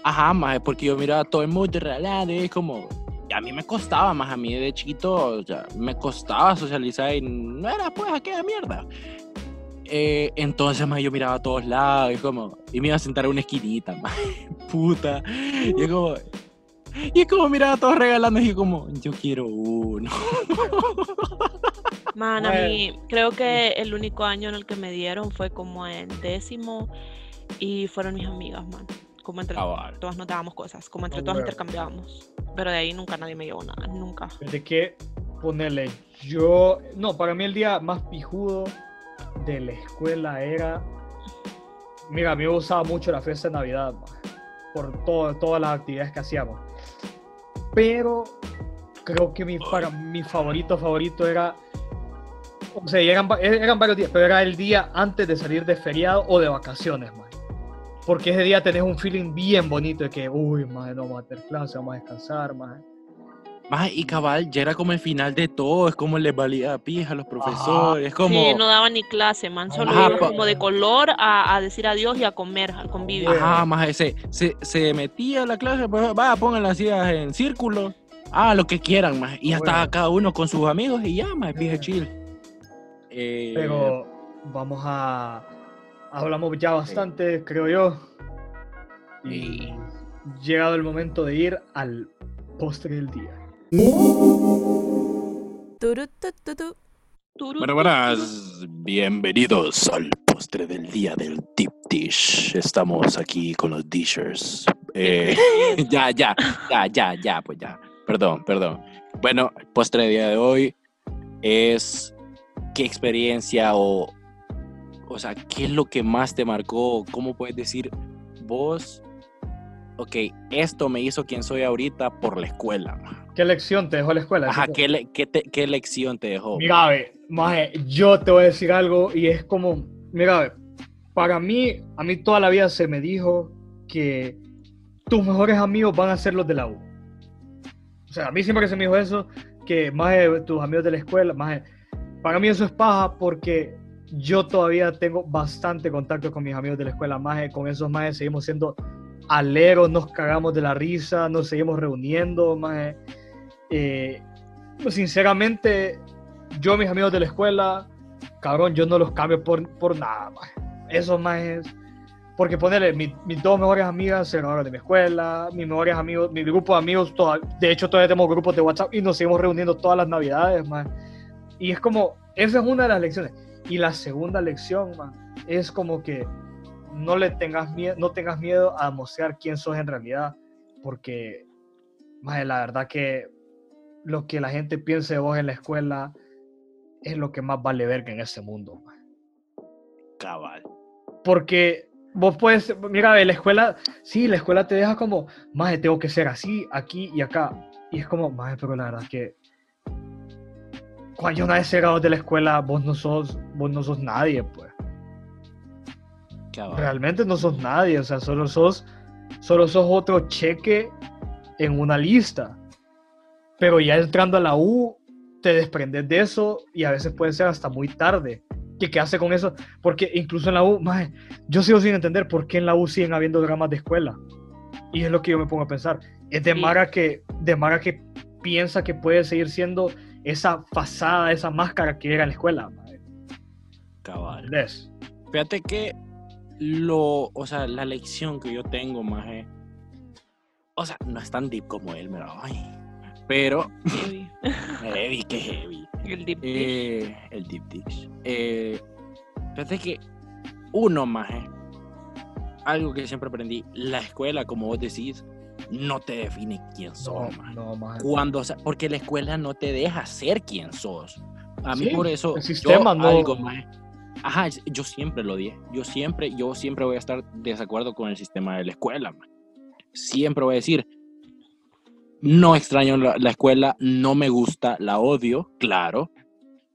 Ajá, más porque yo miraba a todo el mundo regalando y es como, a mí me costaba más, a mí de chiquito, o sea, me costaba socializar y no era pues aquella mierda. Eh, entonces, más yo miraba a todos lados y como, y me iba a sentar a una esquinita, (laughs) más, puta. Y es como, y es como miraba a todos regalando y como, yo quiero uno. (laughs)
Man, a mí creo que el único año en el que me dieron fue como en décimo y fueron mis amigas, man como entre todas nos dábamos cosas, como entre todas intercambiábamos. Pero de ahí nunca nadie me llevó nada, nunca.
De qué ponerle, yo, no, para mí el día más pijudo de la escuela era, mira, a mí me gustaba mucho la fiesta de Navidad, por todo, todas las actividades que hacíamos. Pero creo que mi, para, mi favorito favorito era o sea, eran, eran, varios días, pero era el día antes de salir de feriado o de vacaciones, man. Porque ese día tenés un feeling bien bonito de que, uy, más no vamos a tener clase, vamos a descansar, más.
Más, y cabal, ya era como el final de todo, es como les valía pija a los profesores, es como...
Sí, no daban ni clase, man, solo iban como de color a, a, decir adiós y a comer, al convivio.
Ajá, más ese, se, se metía a la clase, pues va, pongan las sillas en círculo, ah, lo que quieran, más, y hasta cada uno con sus amigos y ya, más, pija chill.
Eh, Pero vamos a hablamos ya bastante, creo yo. Y llegado el momento de ir al postre del día.
Bueno, buenas, bienvenidos al postre del día del Deep Dish. Estamos aquí con los dishers. Eh, (laughs) ya, ya, ya, ya, ya, pues ya. Perdón, perdón. Bueno, el postre del día de hoy es qué experiencia o o sea, ¿qué es lo que más te marcó? ¿Cómo puedes decir vos, ok, esto me hizo quien soy ahorita por la escuela?
¿Qué lección te dejó la escuela?
Ajá, ¿qué, qué, lección te dejó?
Mira, maje, yo te voy a decir algo y es como, mira, para mí, a mí toda la vida se me dijo que tus mejores amigos van a ser los de la U. O sea, a mí siempre que se me dijo eso, que más tus amigos de la escuela, más para mí eso es paja porque yo todavía tengo bastante contacto con mis amigos de la escuela más con esos más seguimos siendo aleros, nos cagamos de la risa, nos seguimos reuniendo, más eh, pues, sinceramente, yo mis amigos de la escuela, cabrón, yo no los cambio por, por nada, más. Esos más porque ponerle, mis dos mejores amigas se graduaron de mi escuela, mis mejores amigos, mi grupo de amigos, de hecho todavía tenemos grupos de WhatsApp y nos seguimos reuniendo todas las navidades, más. Y es como, esa es una de las lecciones y la segunda lección, es como que no le tengas miedo, no tengas miedo a mostrar quién sos en realidad, porque man, la verdad que lo que la gente piense de vos en la escuela es lo que más vale ver que en este mundo.
Cabal.
Porque vos puedes, mira, la escuela, sí, la escuela te deja como, más tengo que ser así, aquí y acá. Y es como, más pero la verdad que cuando una vez llegado de la escuela, vos no sos, vos no sos nadie, pues. Realmente no sos nadie, o sea, solo sos, solo sos otro cheque en una lista. Pero ya entrando a la U, te desprendes de eso y a veces puede ser hasta muy tarde. ¿Qué, qué hace con eso? Porque incluso en la U, maje, yo sigo sin entender por qué en la U siguen habiendo dramas de escuela. Y es lo que yo me pongo a pensar. Es de
Sí.
Mara que, de Mara que piensa que puede seguir siendo esa fasada, esa máscara que era en la escuela. maje.
Cabal.
¿Entendés?
Fíjate que lo, o sea, la lección que yo tengo, maje, o sea, no es tan deep como él, me lo ay, pero
Heavy. (laughs)
heavy, que heavy.
El deep dish.
Eh, el deep dish. Eh, fíjate que uno, maje, algo que siempre aprendí, la escuela, como vos decís, no te define quién sos, maje.
no, maje.
Cuando, o sea, porque la escuela no te deja ser quien sos. A mí
Sí,
por eso
el sistema
yo
no-
algo, maje, Ajá, yo siempre lo dije. Yo siempre, yo siempre voy a estar desacuerdo con el sistema de la escuela. maje. Siempre voy a decir, no extraño la, la escuela, no me gusta, la odio, claro.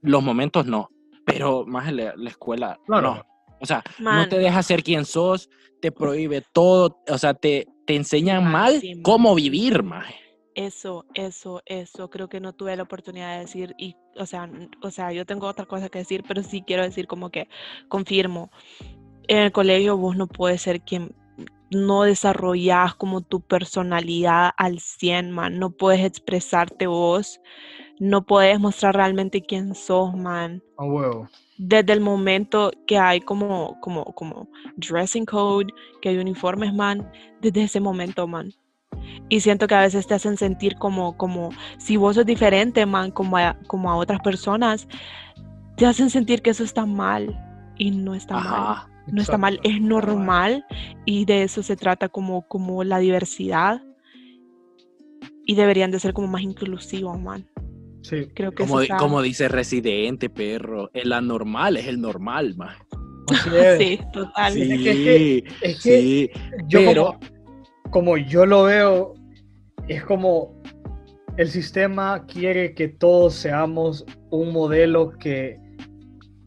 Los momentos no, pero más la, la escuela,
Claro.
no. O sea, no te deja ser quien sos, te prohíbe todo, o sea, te, te enseñan
Man,
mal
sí,
cómo vivir, maje.
Eso, eso, eso, creo que no tuve la oportunidad de decir y, o sea, o sea, yo tengo otra cosa que decir, pero sí quiero decir como que confirmo, en el colegio vos no puedes ser quien, no desarrollas como tu personalidad al 100, man, no puedes expresarte vos, no puedes mostrar realmente quién sos, man.
A huevo.
Desde el momento que hay como, como, como dressing code, que hay uniformes, man, desde ese momento, man. Y siento que a veces te hacen sentir como, como si vos sos diferente, man, como a, como a otras personas, te hacen sentir que eso está mal y no está mal.
Ajá.
No está mal, es normal y de eso se trata como, como la diversidad y deberían de ser como más inclusivos, man.
Sí.
Creo que
Como,
eso
di-
está...
como dice Residente, perro, el anormal es el normal, (laughs)
es.
Sí, total.
Sí.
Sí,
Es que- Es que
sí,
yo
pero-
como, como yo lo veo, es como el sistema quiere que todos seamos un modelo que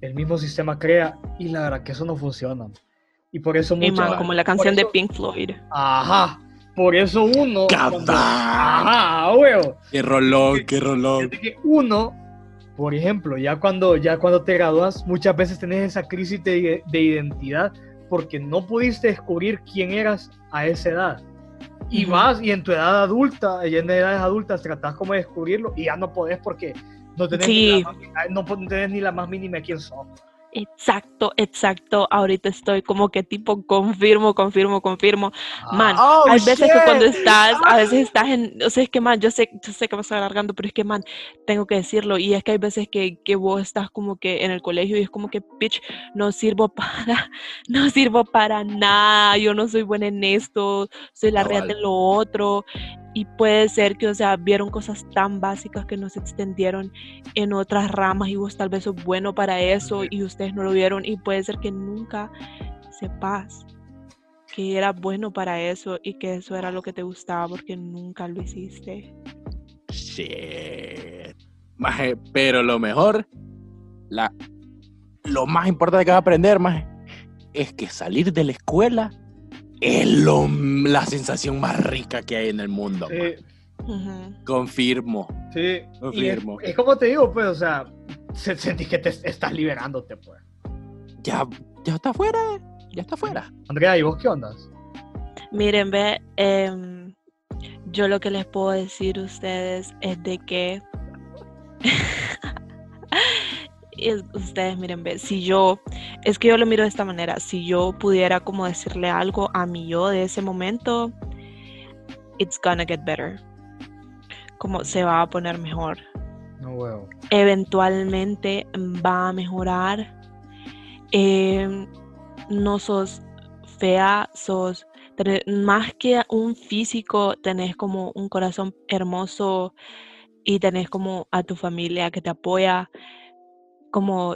el mismo sistema crea y la verdad que eso no funciona. Y por eso
Y,
mucha-
man, como la canción de Pink Floyd.
Ajá. Por eso uno.
Cabal.
Ajá, huevo.
Qué rolón, qué rolón.
Que uno, por ejemplo, ya cuando, ya cuando te gradúas, muchas veces tenés esa crisis de, de identidad porque no pudiste descubrir quién eras a esa edad. Y
Ujú.
vas y en tu edad adulta, y en edades adultas tratás como de descubrirlo y ya no podés porque no tenés, ni,
Sí.
la, más- no tenés ni la más mínima de quién sos.
Exacto, exacto. Ahorita estoy como que tipo confirmo, confirmo, confirmo. Man,
Oh,
hay veces que cuando
shit.
estás, a veces estás en, o sea, es que man, yo sé, yo sé que me estoy alargando, pero es que man, tengo que decirlo. Y es que hay veces que, que vos estás como que en el colegio y es como que, bitch, no sirvo (laughs) para, no sirvo para nada, yo no soy buena en esto, soy la reata
Cabal.
en lo otro. Y puede ser que, o sea, vieron cosas tan básicas que no se extendieron en otras ramas y vos tal vez sos bueno para eso y ustedes no lo vieron y puede ser que nunca sepas que era bueno para eso y que eso era lo que te gustaba porque nunca lo hiciste.
Maje, pero lo mejor, la, lo más importante que vas a aprender, maje, es que salir de la escuela es lo- la sensación más rica que hay en el mundo.
Sí.
Confirmo.
sí. Y es,
Confirmo.
es como te digo, pues, o sea, se- sentís que te estás liberándote, pues.
Ya, ya está fuera, ya está fuera.
Andrea, ¿y vos qué ondas?
Miren, ve, em, yo lo que les puedo decir a ustedes es de que (laughs) es- ustedes miren, ve, si yo, es que yo lo miro de esta manera, si yo pudiera como decirle algo a mi yo de ese momento, it's gonna get better. Como se va a poner mejor.
No, huevo.
eventualmente va a mejorar. Em, no sos fea, sos tenés- más que un físico, tenés como un corazón hermoso y tenés como a tu familia que te apoya, como,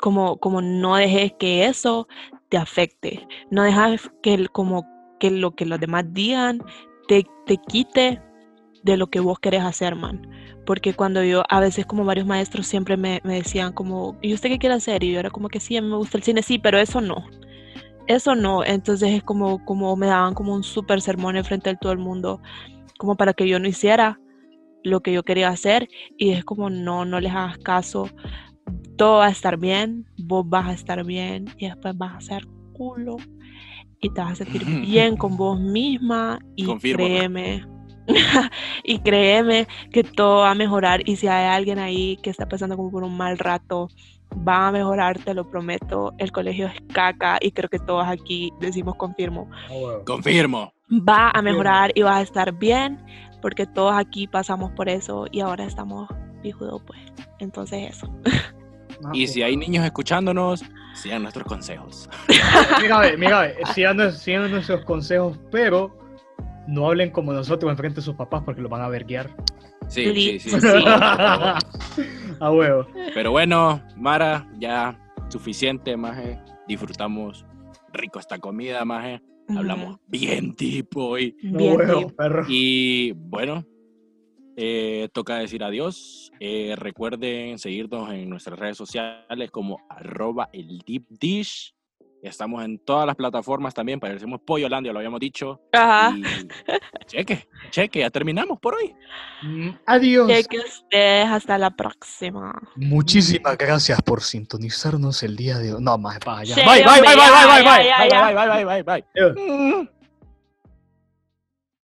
como, como no dejes que eso te afecte, no dejes que como que lo que los demás digan te, te quite de lo que vos querés hacer, man. Porque cuando yo, a veces como varios maestros siempre me, me decían como, ¿y usted qué quiere hacer? Y yo era como que sí, a mí me gusta el cine, sí, pero eso no, eso no, entonces es como, como me daban como un súper sermón enfrente de todo el mundo como para que yo no hiciera lo que yo quería hacer. Y es como no, no les hagas caso, todo va a estar bien, vos vas a estar bien y después vas a ser culo y te vas a sentir bien con vos misma y
Confirmo.
créeme. (laughs) y créeme que todo va a mejorar y si hay alguien ahí que está pasando como por un mal rato, va a mejorar, te lo prometo. El colegio es caca y creo que todos aquí decimos confirmo.
Ah, huevo.
Confirmo.
Va a mejorar y vas a estar bien porque todos aquí pasamos por eso y ahora estamos pijudos pues. Entonces eso. (laughs)
Ah,
Y si hay niños escuchándonos, sigan nuestros consejos. (laughs)
Mira, ve, mira, ve, sigan, sigan nuestros consejos, pero no hablen como nosotros enfrente de sus papás porque los van a ver guiar.
Sí,
Li-
sí, (laughs) sí.
sí. (laughs)
A huevo.
Pero bueno, Mara, ya suficiente, maje. Disfrutamos rico esta comida, maje. Hablamos bien tipo
Bien,
perro.
Y bueno, eh, toca decir adiós. Eh, recuerden seguirnos en nuestras redes sociales como arroba el deep dish. Estamos en todas las plataformas también, parecemos Pollolandia, lo habíamos dicho.
Ajá.
Y cheque, cheque, ya terminamos por hoy.
Mm, Adiós.
Que ustedes hasta la próxima.
Muchísimas gracias por sintonizarnos el día de hoy. No, más para allá.
Sí,
Bye, bye, bye, bye, bye, bye, bye.
bye, bye, bye, bye, bye. Mm.